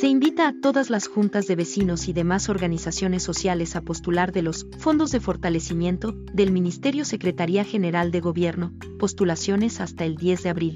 Se invita a todas las juntas de vecinos y demás organizaciones sociales a postular de los fondos de fortalecimiento del Ministerio Secretaría General de Gobierno, postulaciones hasta el 10 de abril.